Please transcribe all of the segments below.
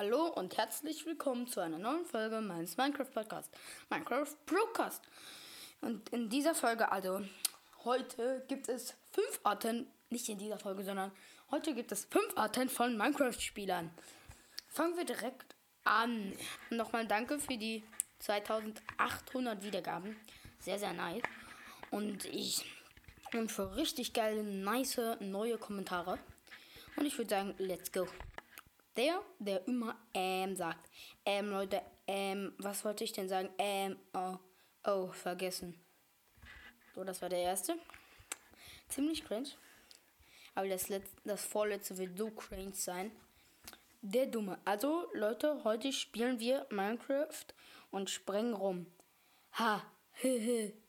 Hallo und herzlich willkommen zu einer neuen Folge meines Minecraft Podcasts, Minecraft Broadcast. Und in dieser Folge, also heute gibt es fünf Arten, nicht in dieser Folge, sondern heute gibt es fünf Arten von Minecraft-Spielern. Fangen wir direkt an. Nochmal danke für die 2800 Wiedergaben. Sehr, sehr nice. Und ich und für richtig geile, nice neue Kommentare. Und ich würde sagen, let's go. Der, der immer ähm sagt. Ähm, Leute, ähm, was wollte ich denn sagen? Ähm, oh, oh, vergessen. So, das war der erste. Ziemlich cringe. Aber das, letzte, das vorletzte wird so cringe sein. Der Dumme. Also, Leute, heute spielen wir Minecraft und sprengen rum. Ha,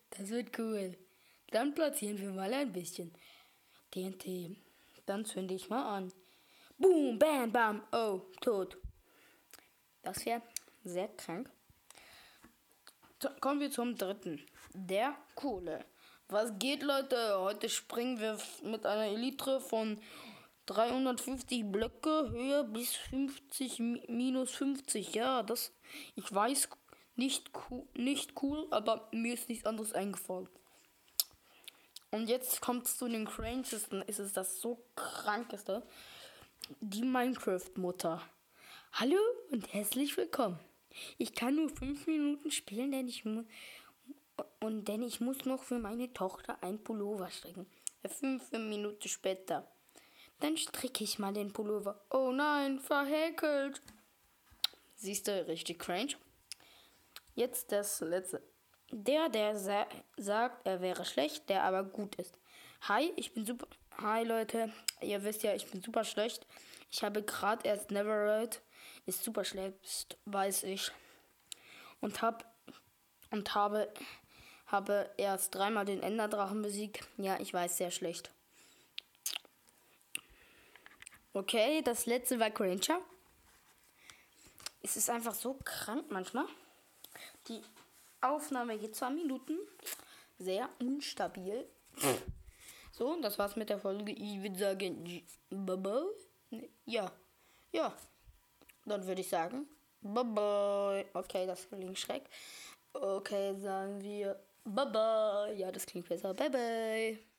das wird cool. Dann platzieren wir mal ein bisschen TNT. Dann zünde ich mal an. Boom, bam, bam. Oh, tot. Das wäre sehr krank. Kommen wir zum dritten. Der Kohle. Was geht, Leute? Heute springen wir mit einer Elytre von 350 Blöcke Höhe bis 50 minus 50. Ja, das. Ich weiß, nicht, nicht cool, aber mir ist nichts anderes eingefallen. Und jetzt kommt es zu den crangesten, ist es das so krankeste. Die Minecraft-Mutter. Hallo und herzlich willkommen. Ich kann nur fünf Minuten spielen, denn ich muss und denn ich muss noch für meine Tochter ein Pullover stricken. Fünf Minuten später. Dann stricke ich mal den Pullover. Oh nein, verhäkelt. Siehst du, richtig cringe. Jetzt das letzte. Der, der sa sagt, er wäre schlecht, der aber gut ist. Hi, ich bin super. Hi Leute, ihr wisst ja, ich bin super schlecht. Ich habe gerade erst Neverred, ist super schlecht, weiß ich. Und hab und habe habe erst dreimal den Enderdrachen besiegt. Ja, ich weiß, sehr schlecht. Okay, das letzte war Granger. Es ist einfach so krank manchmal. Die Aufnahme geht zwei Minuten. Sehr unstabil. So, das war's mit der Folge. Ich würde sagen, Ja, ja. Dann würde ich sagen, bye bye. Okay, das klingt schreck. Okay, sagen wir bye bye. Ja, das klingt besser. Bye bye.